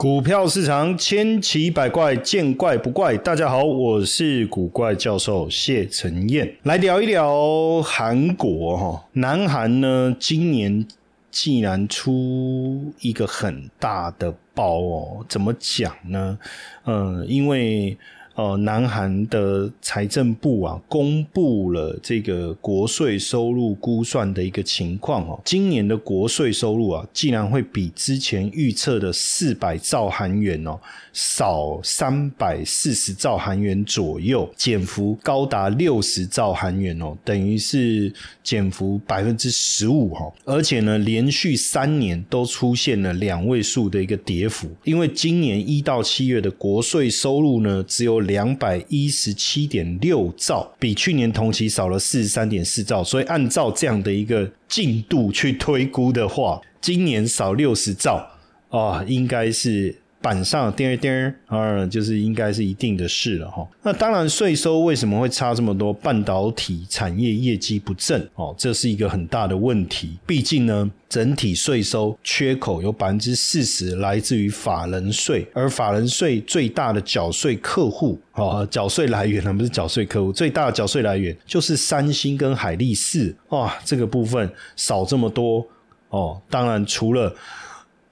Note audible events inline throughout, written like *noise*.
股票市场千奇百怪，见怪不怪。大家好，我是古怪教授谢承彦，来聊一聊韩国哈。南韩呢，今年既然出一个很大的包哦，怎么讲呢？嗯，因为。呃，南韩的财政部啊，公布了这个国税收入估算的一个情况哦。今年的国税收入啊，竟然会比之前预测的四百兆韩元哦，少三百四十兆韩元左右，减幅高达六十兆韩元哦，等于是减幅百分之十五哈。而且呢，连续三年都出现了两位数的一个跌幅，因为今年一到七月的国税收入呢，只有。两百一十七点六兆，比去年同期少了四十三点四兆，所以按照这样的一个进度去推估的话，今年少六十兆啊，应该是。板上叮叮啊，就是应该是一定的事了哈。那当然，税收为什么会差这么多？半导体产业业绩不振哦，这是一个很大的问题。毕竟呢，整体税收缺口有百分之四十来自于法人税，而法人税最大的缴税客户哦，缴税来源呢不是缴税客户，最大的缴税来源就是三星跟海力士哇，这个部分少这么多哦。当然，除了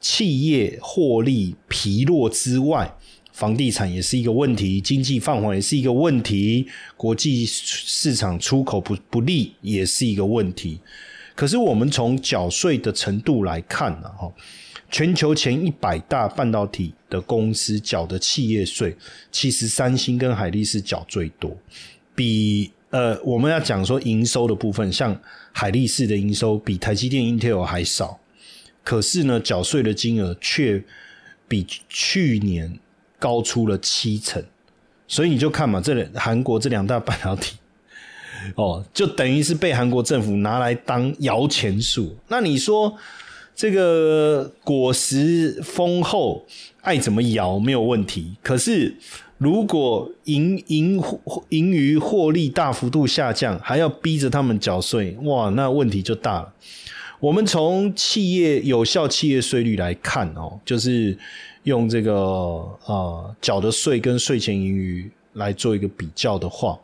企业获利疲弱之外，房地产也是一个问题，经济放缓也是一个问题，国际市场出口不不利也是一个问题。可是我们从缴税的程度来看呢，哈，全球前一百大半导体的公司缴的企业税，其实三星跟海力士缴最多，比呃我们要讲说营收的部分，像海力士的营收比台积电、Intel 还少。可是呢，缴税的金额却比去年高出了七成，所以你就看嘛，这韩国这两大半导体，哦，就等于是被韩国政府拿来当摇钱树。那你说这个果实丰厚，爱怎么摇没有问题。可是如果盈盈盈余获利大幅度下降，还要逼着他们缴税，哇，那问题就大了。我们从企业有效企业税率来看哦，就是用这个呃缴的税跟税前盈余来做一个比较的话，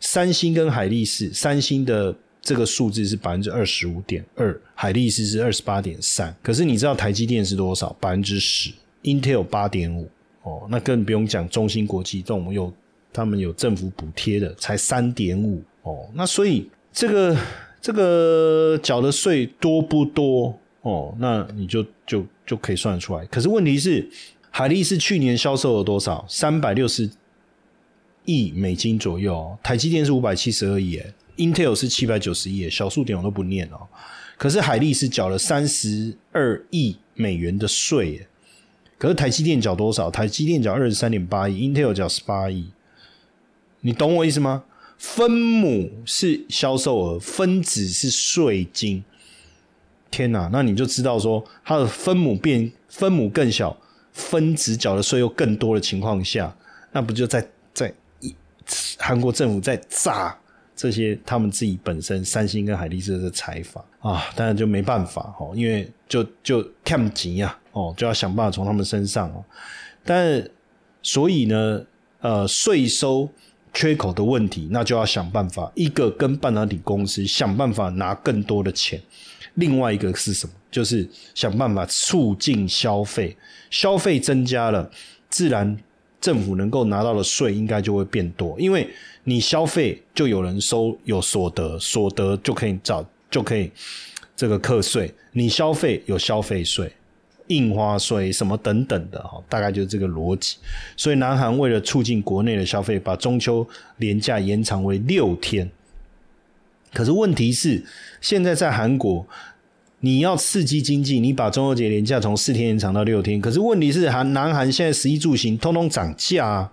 三星跟海力士，三星的这个数字是百分之二十五点二，海力士是二十八点三。可是你知道台积电是多少？百分之十，Intel 八点五哦，那更不用讲中芯国际这种有他们有政府补贴的，才三点五哦。那所以这个。这个缴的税多不多哦？那你就就就可以算得出来。可是问题是，海力士去年销售了多少？三百六十亿美金左右。台积电是五百七十二亿，Intel 是七百九十亿，小数点我都不念哦。可是海力士缴了三十二亿美元的税，可是台积电缴多少？台积电缴二十三点八亿，Intel 缴十八亿。你懂我意思吗？分母是销售额，分子是税金。天哪，那你就知道说，它的分母变分母更小，分子缴的税又更多的情况下，那不就在在韩国政府在炸这些他们自己本身三星跟海力士的财阀啊？当然就没办法哦，因为就就看急呀哦，就要想办法从他们身上哦。但所以呢，呃，税收。缺口的问题，那就要想办法。一个跟半导体公司想办法拿更多的钱，另外一个是什么？就是想办法促进消费。消费增加了，自然政府能够拿到的税应该就会变多。因为你消费，就有人收有所得，所得就可以找就可以这个课税。你消费有消费税。印花税什么等等的哈，大概就是这个逻辑。所以南韩为了促进国内的消费，把中秋连假延长为六天。可是问题是，现在在韩国，你要刺激经济，你把中秋节连假从四天延长到六天。可是问题是，韩南韩现在十一住行通通涨价啊，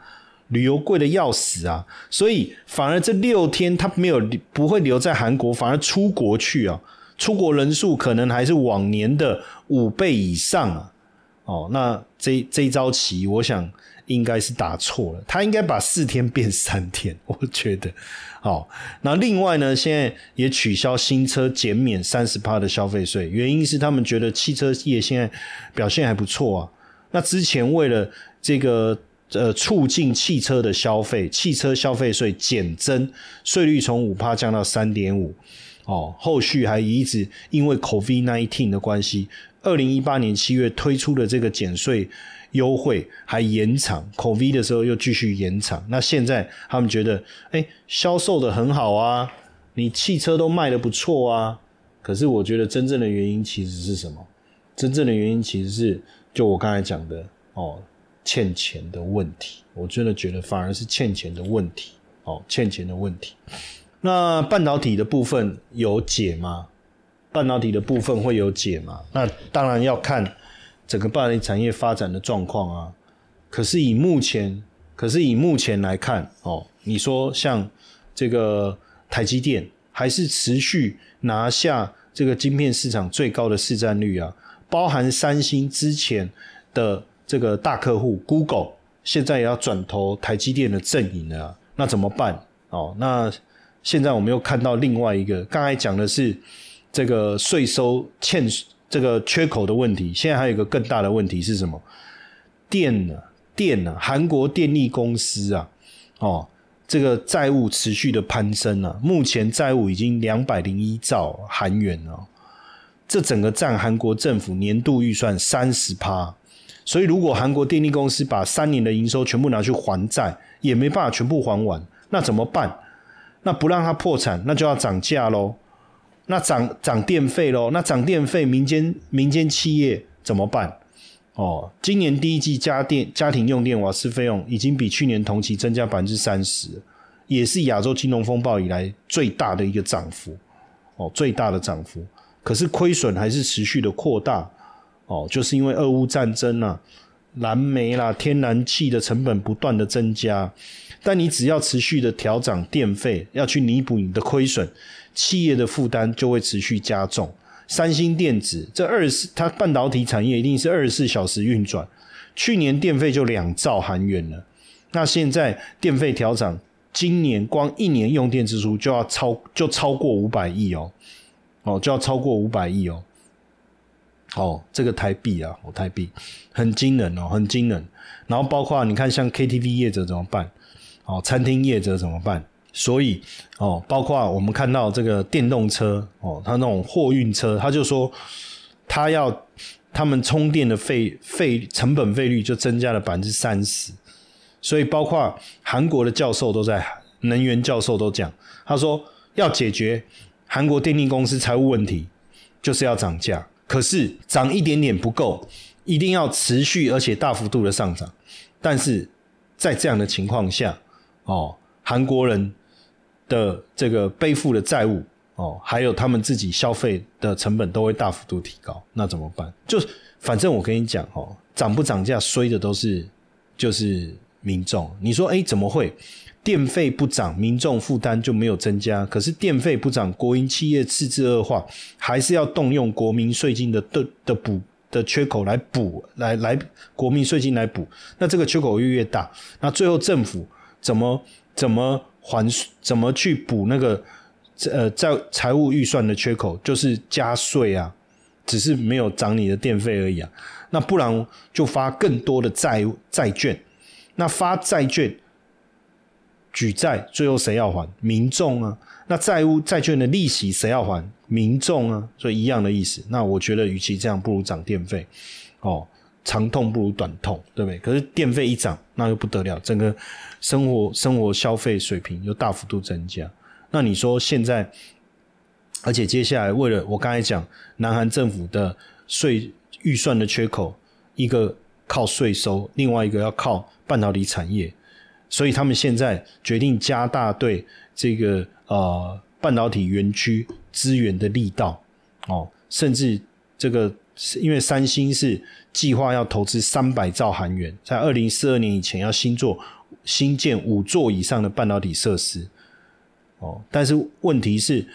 旅游贵的要死啊，所以反而这六天他没有不会留在韩国，反而出国去啊。出国人数可能还是往年的五倍以上啊！哦，那这这一招棋，我想应该是打错了。他应该把四天变三天，我觉得。好，那另外呢，现在也取消新车减免三十趴的消费税，原因是他们觉得汽车业现在表现还不错啊。那之前为了这个呃促进汽车的消费，汽车消费税减征，税率从五趴降到三点五。哦，后续还一直因为 COVID nineteen 的关系，二零一八年七月推出的这个减税优惠还延长，COVID 的时候又继续延长。那现在他们觉得，哎，销售的很好啊，你汽车都卖的不错啊。可是我觉得真正的原因其实是什么？真正的原因其实是就我刚才讲的哦，欠钱的问题。我真的觉得反而是欠钱的问题，哦，欠钱的问题。那半导体的部分有解吗？半导体的部分会有解吗？那当然要看整个半导体产业发展的状况啊。可是以目前，可是以目前来看，哦，你说像这个台积电还是持续拿下这个晶片市场最高的市占率啊，包含三星之前的这个大客户 Google，现在也要转投台积电的阵营了，那怎么办？哦，那。现在我们又看到另外一个，刚才讲的是这个税收欠这个缺口的问题，现在还有一个更大的问题是什么？电呢？电呢？韩国电力公司啊，哦，这个债务持续的攀升啊，目前债务已经两百零一兆韩元了，这整个占韩国政府年度预算三十趴，所以如果韩国电力公司把三年的营收全部拿去还债，也没办法全部还完，那怎么办？那不让它破产，那就要涨价喽。那涨涨电费喽。那涨电费，民间民间企业怎么办？哦，今年第一季家电家庭用电瓦斯费用已经比去年同期增加百分之三十，也是亚洲金融风暴以来最大的一个涨幅。哦，最大的涨幅。可是亏损还是持续的扩大。哦，就是因为俄乌战争啊，燃煤啦、天然气的成本不断的增加。但你只要持续的调涨电费，要去弥补你的亏损，企业的负担就会持续加重。三星电子这二十，它半导体产业一定是二十四小时运转，去年电费就两兆韩元了。那现在电费调涨，今年光一年用电支出就要超就超过五百亿哦，哦就要超过五百亿哦。哦，这个台币啊，哦台币很惊人哦，很惊人。然后包括你看，像 KTV 业者怎么办？哦，餐厅业者怎么办？所以哦，包括我们看到这个电动车哦，它那种货运车，他就说他要他们充电的费费成本费率就增加了百分之三十。所以包括韩国的教授都在能源教授都讲，他说要解决韩国电力公司财务问题，就是要涨价。可是涨一点点不够，一定要持续而且大幅度的上涨。但是在这样的情况下，哦，韩国人的这个背负的债务哦，还有他们自己消费的成本都会大幅度提高，那怎么办？就反正我跟你讲哦，涨不涨价，衰的都是就是民众。你说哎，怎么会电费不涨，民众负担就没有增加？可是电费不涨，国营企业赤字恶化，还是要动用国民税金的的的补的缺口来补，来来国民税金来补，那这个缺口越越大，那最后政府。怎么怎么还怎么去补那个呃在财务预算的缺口？就是加税啊，只是没有涨你的电费而已啊。那不然就发更多的债债券，那发债券举债，最后谁要还？民众啊。那债务债券的利息谁要还？民众啊。所以一样的意思。那我觉得，与其这样，不如涨电费哦。长痛不如短痛，对不对？可是电费一涨，那就不得了，整个生活生活消费水平又大幅度增加。那你说现在，而且接下来为了我刚才讲，南韩政府的税预算的缺口，一个靠税收，另外一个要靠半导体产业，所以他们现在决定加大对这个呃半导体园区资源的力道哦，甚至这个因为三星是。计划要投资三百兆韩元，在二零四二年以前要新做新建五座以上的半导体设施。哦，但是问题是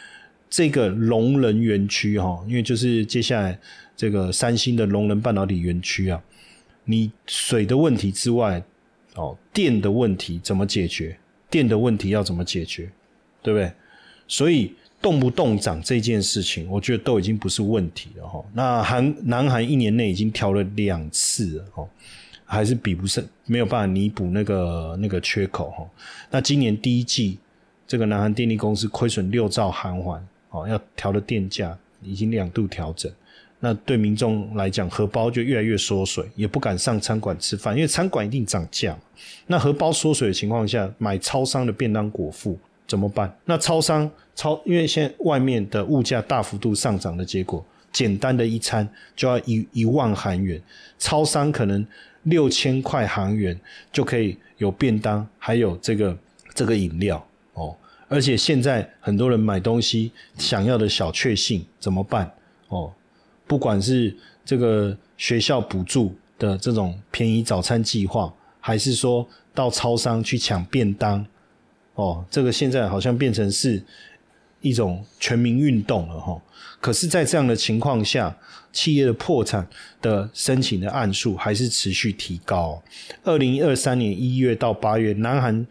这个龙人园区哈，因为就是接下来这个三星的龙人半导体园区啊，你水的问题之外，哦，电的问题怎么解决？电的问题要怎么解决？对不对？所以动不动涨这件事情，我觉得都已经不是问题了哈。那韩南韩一年内已经调了两次了哈，还是比不上，没有办法弥补那个那个缺口哈。那今年第一季，这个南韩电力公司亏损六兆韩元哦，要调的电价已经两度调整。那对民众来讲，荷包就越来越缩水，也不敢上餐馆吃饭，因为餐馆一定涨价。那荷包缩水的情况下，买超商的便当果腹怎么办？那超商超，因为现在外面的物价大幅度上涨的结果，简单的一餐就要一一万韩元，超商可能六千块韩元就可以有便当，还有这个这个饮料哦。而且现在很多人买东西想要的小确幸怎么办？哦。不管是这个学校补助的这种便宜早餐计划，还是说到超商去抢便当，哦，这个现在好像变成是一种全民运动了哈。可是，在这样的情况下，企业的破产的申请的案数还是持续提高。二零二三年一月到八月，南韩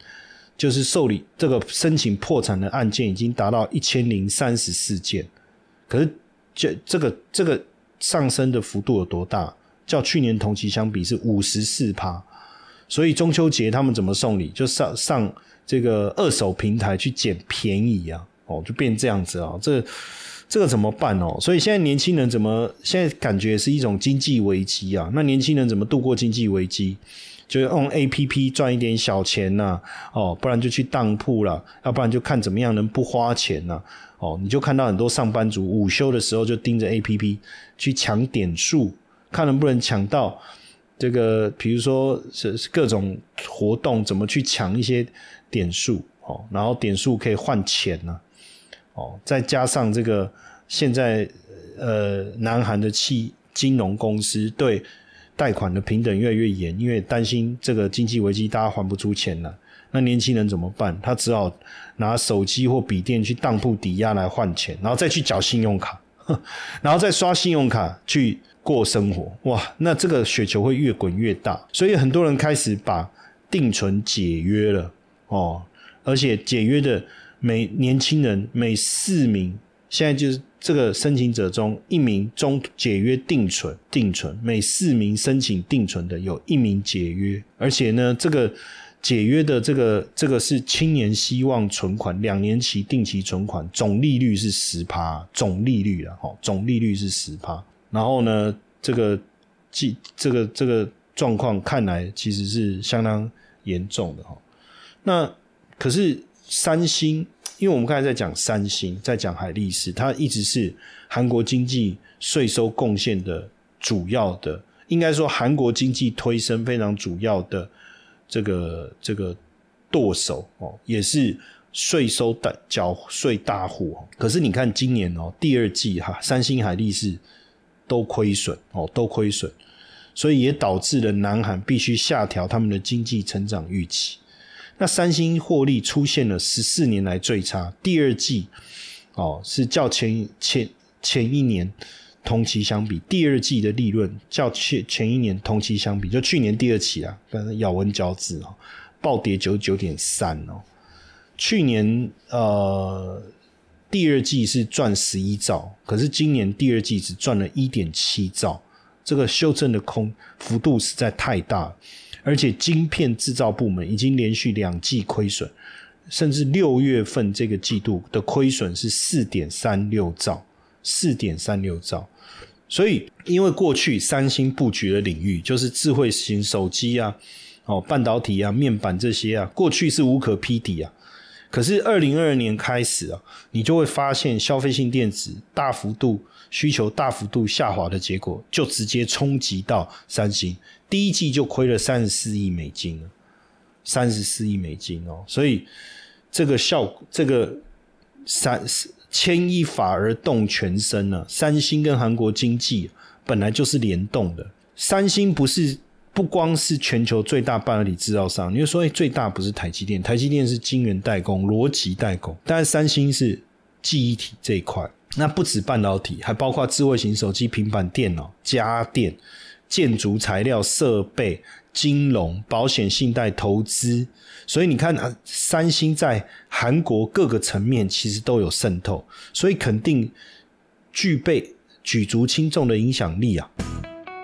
就是受理这个申请破产的案件已经达到一千零三十四件，可是这这个这个。上升的幅度有多大？较去年同期相比是五十四趴，所以中秋节他们怎么送礼？就上上这个二手平台去捡便宜啊！哦，就变这样子啊！这这个怎么办哦？所以现在年轻人怎么现在感觉是一种经济危机啊？那年轻人怎么度过经济危机？就用 A P P 赚一点小钱呐，哦，不然就去当铺了，要不然就看怎么样能不花钱呐。哦，你就看到很多上班族午休的时候就盯着 A P P 去抢点数，看能不能抢到这个，比如说是各种活动怎么去抢一些点数哦，然后点数可以换钱呢，哦，再加上这个现在呃，南韩的企金融公司对贷款的平等越来越严，因为担心这个经济危机大家还不出钱了。那年轻人怎么办？他只好拿手机或笔电去当铺抵押来换钱，然后再去缴信用卡，然后再刷信用卡去过生活。哇，那这个雪球会越滚越大。所以很多人开始把定存解约了哦，而且解约的每年轻人每四名，现在就是这个申请者中一名中解约定存定存，每四名申请定存的有一名解约，而且呢这个。解约的这个这个是青年希望存款两年期定期存款，总利率是十趴，总利率啊，哈，总利率是十趴。然后呢，这个记这个这个状况看来其实是相当严重的哈。那可是三星，因为我们刚才在讲三星，在讲海力士，它一直是韩国经济税收贡献的主要的，应该说韩国经济推升非常主要的。这个这个剁手哦，也是税收大缴税大户哦。可是你看今年哦，第二季哈，三星、海力士都亏损哦，都亏损，所以也导致了南韩必须下调他们的经济成长预期。那三星获利出现了十四年来最差，第二季哦是较前前前一年。同期相比，第二季的利润较前前一年同期相比，就去年第二期啊，跟咬文嚼字哦，暴跌九九点三哦。去年呃第二季是赚十一兆，可是今年第二季只赚了一点七兆，这个修正的空幅度实在太大，而且晶片制造部门已经连续两季亏损，甚至六月份这个季度的亏损是四点三六兆。四点三六兆，所以因为过去三星布局的领域就是智慧型手机啊，哦，半导体啊，面板这些啊，过去是无可匹敌啊。可是二零二二年开始啊，你就会发现消费性电子大幅度需求大幅度下滑的结果，就直接冲击到三星，第一季就亏了三十四亿美金了，三十四亿美金哦，所以这个效这个三牵一发而动全身呢。三星跟韩国经济本来就是联动的。三星不是不光是全球最大半导体制造商，你就说，哎，最大不是台积电，台积电是晶圆代工、逻辑代工，但是三星是记忆体这一块。那不止半导体，还包括智慧型手机、平板电脑、家电、建筑材料、设备、金融、保险、信贷、投资，所以你看啊，三星在韩国各个层面其实都有渗透，所以肯定具备举足轻重的影响力啊。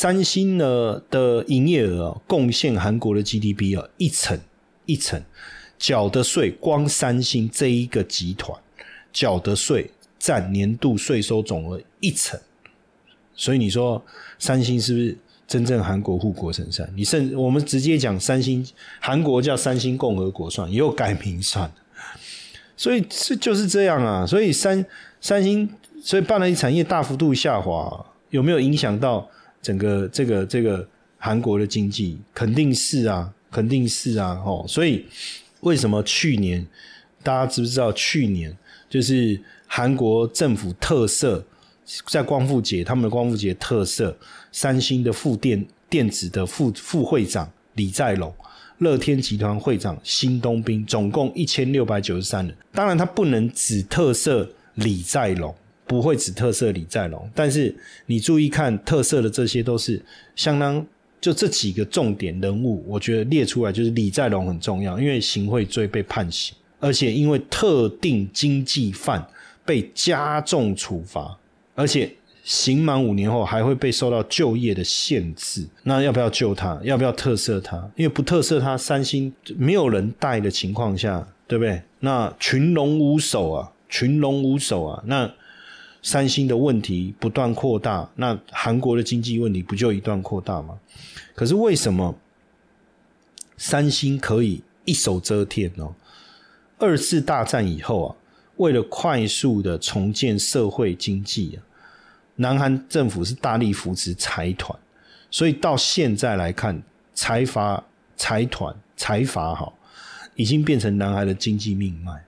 三星呢的营业额贡献韩国的 GDP 啊，一层一层缴的税，光三星这一个集团缴的税占年度税收总额一层，所以你说三星是不是真正韩国护国神山？你甚我们直接讲三星，韩国叫三星共和国算，也有改名算，所以这就是这样啊。所以三三星，所以半导体产业大幅度下滑，有没有影响到？整个这个这个韩国的经济肯定是啊，肯定是啊，哦，所以为什么去年大家知不知道？去年就是韩国政府特色在光复节，他们的光复节特色，三星的副电电子的副副会长李在龙，乐天集团会长新东兵，总共一千六百九十三人。当然，他不能只特色李在龙。不会只特色李在龙，但是你注意看特色的这些都是相当就这几个重点人物，我觉得列出来就是李在龙很重要，因为行贿罪被判刑，而且因为特定经济犯被加重处罚，而且刑满五年后还会被受到就业的限制。那要不要救他？要不要特色他？因为不特色他，三星没有人带的情况下，对不对？那群龙无首啊，群龙无首啊，那。三星的问题不断扩大，那韩国的经济问题不就一段扩大吗？可是为什么三星可以一手遮天呢？二次大战以后啊，为了快速的重建社会经济啊，南韩政府是大力扶持财团，所以到现在来看，财阀、财团、财阀哈，已经变成南韩的经济命脉。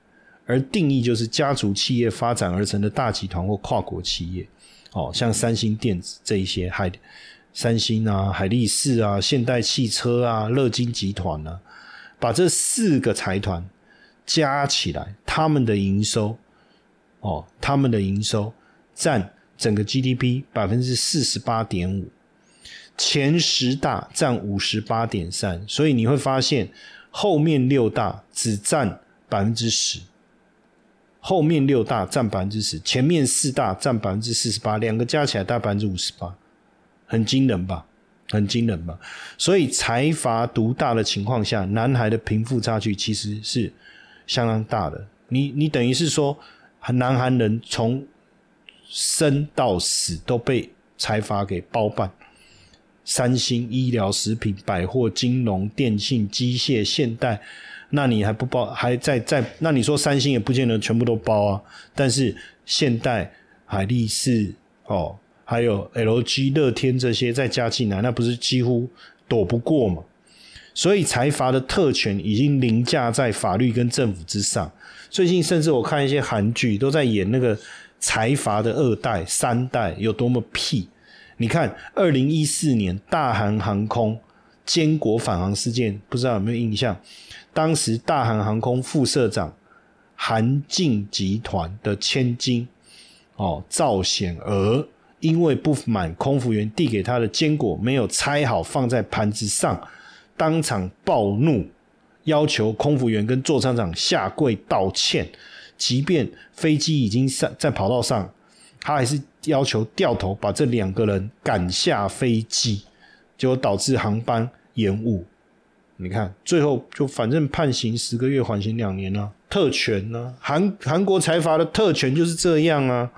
而定义就是家族企业发展而成的大集团或跨国企业，哦，像三星电子这一些，海三星啊、海力士啊、现代汽车啊、乐金集团啊，把这四个财团加起来，他们的营收，哦，他们的营收占整个 GDP 百分之四十八点五，前十大占五十八点三，所以你会发现后面六大只占百分之十。后面六大占百分之十，前面四大占百分之四十八，两个加起来大百分之五十八，很惊人吧？很惊人吧？所以财阀独大的情况下，南海的贫富差距其实是相当大的。你你等于是说，南韩人从生到死都被财阀给包办，三星、医疗、食品、百货、金融、电信、机械、现代。那你还不包，还在在？那你说三星也不见得全部都包啊。但是现代、海力士哦，还有 LG、乐天这些再加进来，那不是几乎躲不过嘛？所以财阀的特权已经凌驾在法律跟政府之上。最近甚至我看一些韩剧都在演那个财阀的二代、三代有多么屁。你看，二零一四年大韩航空坚果返航事件，不知道有没有印象？当时大韩航空副社长韩进集团的千金哦赵显娥，因为不满空服员递给他的坚果没有拆好放在盘子上，当场暴怒，要求空服员跟座舱长下跪道歉。即便飞机已经上在跑道上，他还是要求掉头把这两个人赶下飞机，结果导致航班延误。你看，最后就反正判刑十个月，缓刑两年啊，特权呢？韩韩国财阀的特权就是这样啊，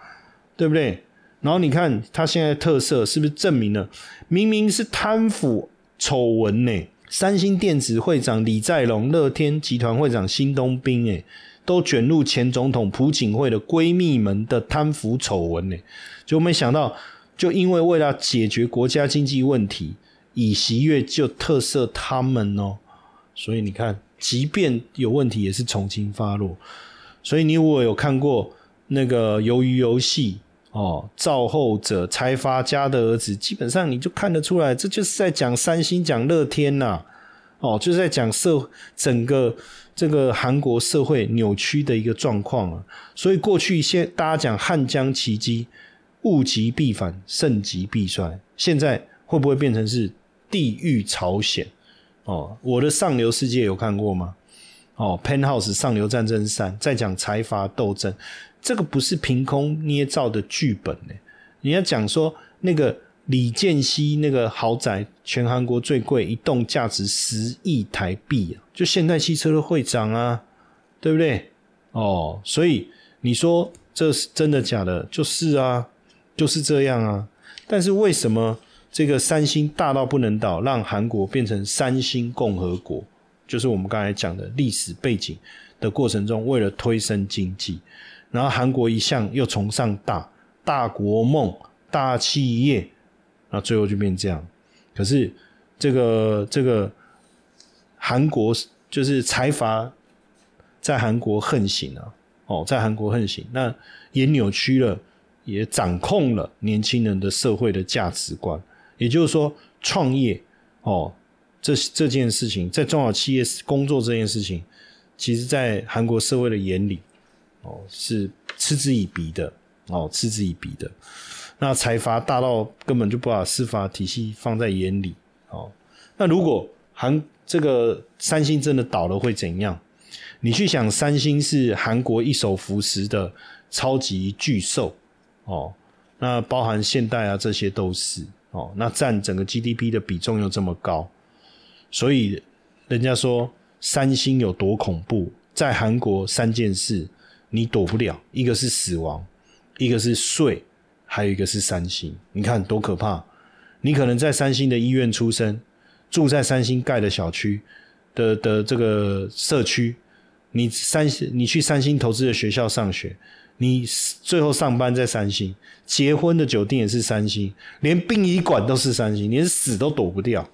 对不对？然后你看他现在特色是不是证明了，明明是贪腐丑闻呢？三星电子会长李在龙、乐天集团会长辛东斌，哎，都卷入前总统朴槿惠的闺蜜们的贪腐丑闻呢？就没想到，就因为为了解决国家经济问题。以喜悦就特色他们哦。所以你看，即便有问题，也是从轻发落。所以你我有看过那个鱿鱼游戏哦，造后者财阀家的儿子，基本上你就看得出来，这就是在讲三星、讲乐天呐，哦，就是在讲社整个这个韩国社会扭曲的一个状况啊。所以过去先大家讲汉江奇迹，物极必反，盛极必衰，现在会不会变成是地狱朝鲜？哦，我的上流世界有看过吗？哦，Pen House 上流战争三在讲财阀斗争，这个不是凭空捏造的剧本呢。你要讲说那个李健熙那个豪宅，全韩国最贵，一栋价值十亿台币啊，就现代汽车的会长啊，对不对？哦，所以你说这是真的假的？就是啊，就是这样啊。但是为什么这个三星大到不能倒，让韩国变成三星共和国？就是我们刚才讲的历史背景的过程中，为了推升经济，然后韩国一向又崇尚大大国梦、大企业，那最后就变这样。可是这个这个韩国就是财阀在韩国横行啊，哦，在韩国横行，那也扭曲了，也掌控了年轻人的社会的价值观。也就是说，创业哦。这这件事情在中小企业工作这件事情，其实，在韩国社会的眼里，哦，是嗤之以鼻的，哦，嗤之以鼻的。那财阀大到根本就不把司法体系放在眼里，哦。那如果韩这个三星真的倒了会怎样？你去想，三星是韩国一手扶持的超级巨兽，哦，那包含现代啊，这些都是，哦，那占整个 GDP 的比重又这么高。所以，人家说三星有多恐怖，在韩国三件事你躲不了，一个是死亡，一个是税，还有一个是三星。你看多可怕！你可能在三星的医院出生，住在三星盖的小区的的这个社区，你三星你去三星投资的学校上学，你最后上班在三星，结婚的酒店也是三星，连殡仪馆都是三星，连死都躲不掉。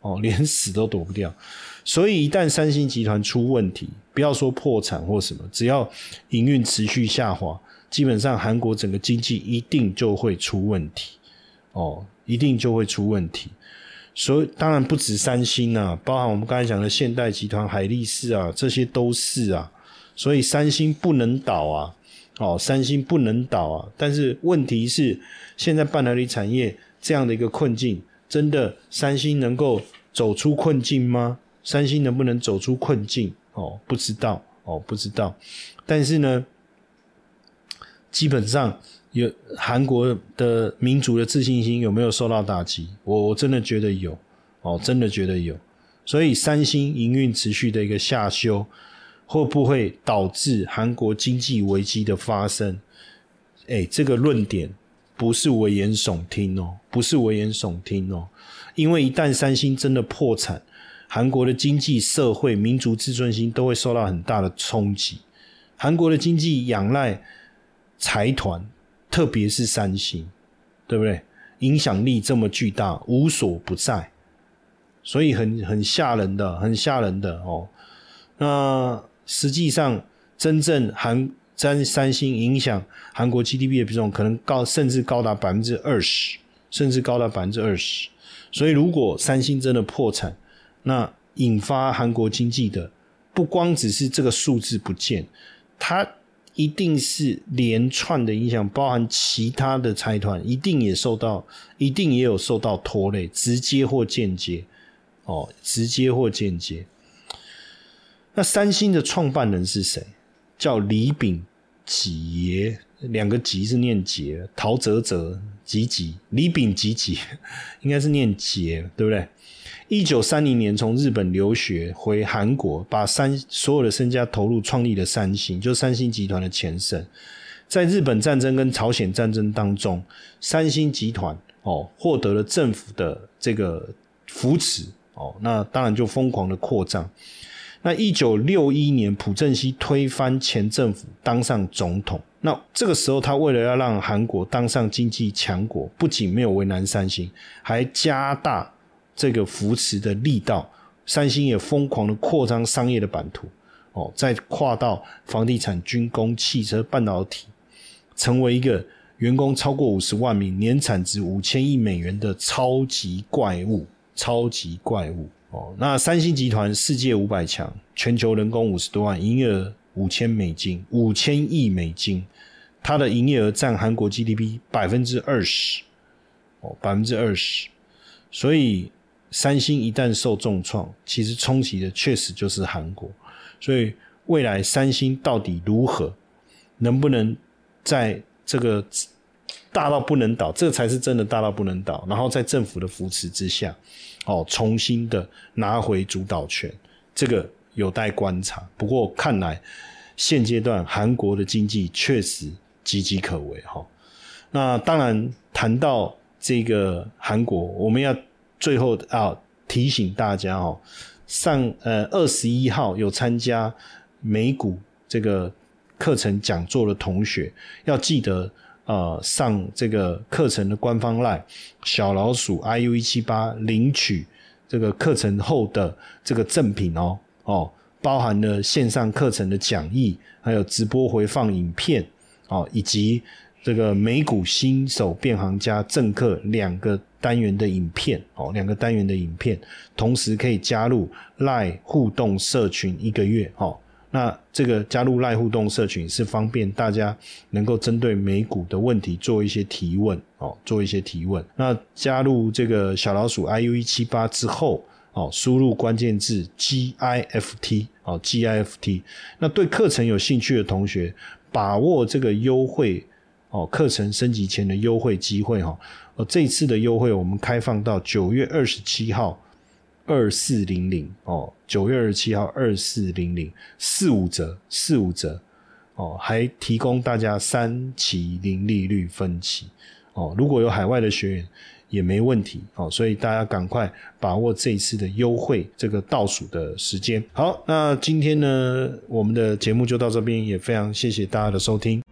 哦，连死都躲不掉，所以一旦三星集团出问题，不要说破产或什么，只要营运持续下滑，基本上韩国整个经济一定就会出问题。哦，一定就会出问题。所以当然不止三星啊，包含我们刚才讲的现代集团、海力士啊，这些都是啊。所以三星不能倒啊，哦，三星不能倒啊。但是问题是，现在半导体产业这样的一个困境。真的，三星能够走出困境吗？三星能不能走出困境？哦，不知道，哦，不知道。但是呢，基本上有韩国的民族的自信心有没有受到打击？我我真的觉得有，哦，真的觉得有。所以，三星营运持续的一个下修，会不会导致韩国经济危机的发生？哎，这个论点。不是危言耸听哦，不是危言耸听哦，因为一旦三星真的破产，韩国的经济社会、民族自尊心都会受到很大的冲击。韩国的经济仰赖财团，特别是三星，对不对？影响力这么巨大，无所不在，所以很很吓人的，很吓人的哦。那实际上，真正韩。三三星影响韩国 GDP 的比重可能高，甚至高达百分之二十，甚至高达百分之二十。所以，如果三星真的破产，那引发韩国经济的不光只是这个数字不见，它一定是连串的影响，包含其他的财团一定也受到，一定也有受到拖累，直接或间接。哦，直接或间接。那三星的创办人是谁？叫李炳杰，两个吉是念杰，陶泽泽吉吉，李炳吉吉 *laughs* 应该是念杰，对不对？一九三零年从日本留学回韩国，把三所有的身家投入创立了三星，就三星集团的前身。在日本战争跟朝鲜战争当中，三星集团哦获得了政府的这个扶持哦，那当然就疯狂的扩张。那一九六一年，朴正熙推翻前政府，当上总统。那这个时候，他为了要让韩国当上经济强国，不仅没有为难三星，还加大这个扶持的力道，三星也疯狂的扩张商业的版图，哦，再跨到房地产、军工、汽车、半导体，成为一个员工超过五十万名、年产值五千亿美元的超级怪物，超级怪物。哦，那三星集团世界五百强，全球人工五十多万，营业额五千美金，五千亿美金，它的营业额占韩国 GDP 百分之二十，哦，百分之二十。所以三星一旦受重创，其实冲击的确实就是韩国。所以未来三星到底如何，能不能在这个大到不能倒，这才是真的大到不能倒。然后在政府的扶持之下。哦，重新的拿回主导权，这个有待观察。不过看来现阶段韩国的经济确实岌岌可危哈。那当然谈到这个韩国，我们要最后啊提醒大家哦，上呃二十一号有参加美股这个课程讲座的同学，要记得。呃，上这个课程的官方赖小老鼠 iu 一七八领取这个课程后的这个赠品哦哦，包含了线上课程的讲义，还有直播回放影片哦，以及这个美股新手变行家正课两个单元的影片哦，两个单元的影片，同时可以加入赖互动社群一个月哦。那这个加入赖互动社群是方便大家能够针对美股的问题做一些提问哦，做一些提问。那加入这个小老鼠 iu 一七八之后哦，输入关键字 gift 哦 gift。那对课程有兴趣的同学，把握这个优惠哦，课程升级前的优惠机会哈。哦，这次的优惠我们开放到九月二十七号。二四零零哦，九月二十七号二四零零四五折四五折哦，还提供大家三期零利率分期哦，如果有海外的学员也没问题哦，所以大家赶快把握这一次的优惠这个倒数的时间。好，那今天呢，我们的节目就到这边，也非常谢谢大家的收听。